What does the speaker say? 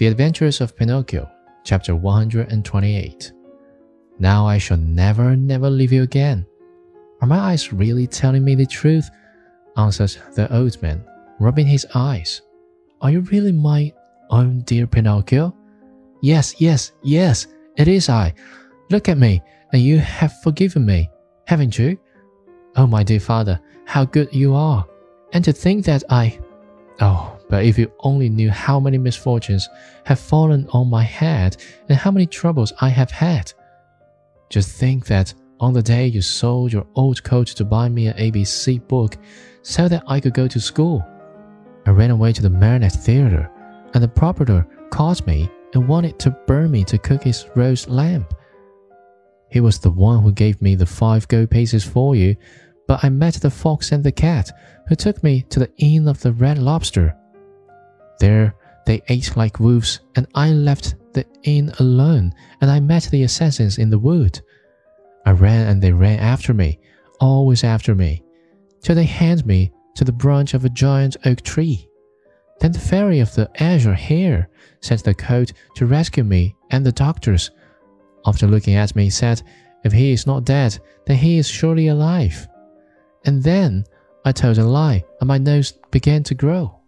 The Adventures of Pinocchio, chapter 128. Now I shall never, never leave you again. Are my eyes really telling me the truth? answers the old man, rubbing his eyes. Are you really my own dear Pinocchio? Yes, yes, yes, it is I. Look at me, and you have forgiven me, haven't you? Oh, my dear father, how good you are. And to think that I. Oh, but if you only knew how many misfortunes have fallen on my head and how many troubles I have had. Just think that on the day you sold your old coat to buy me an ABC book so that I could go to school, I ran away to the Marionette Theater, and the proprietor caught me and wanted to burn me to cook his roast lamb. He was the one who gave me the five gold pieces for you, but I met the fox and the cat, who took me to the Inn of the Red Lobster. There they ate like wolves, and I left the inn alone, and I met the assassins in the wood. I ran and they ran after me, always after me, till they handed me to the branch of a giant oak tree. Then the fairy of the azure hair sent the coat to rescue me and the doctors. After looking at me, said, If he is not dead, then he is surely alive. And then I told a lie, and my nose began to grow.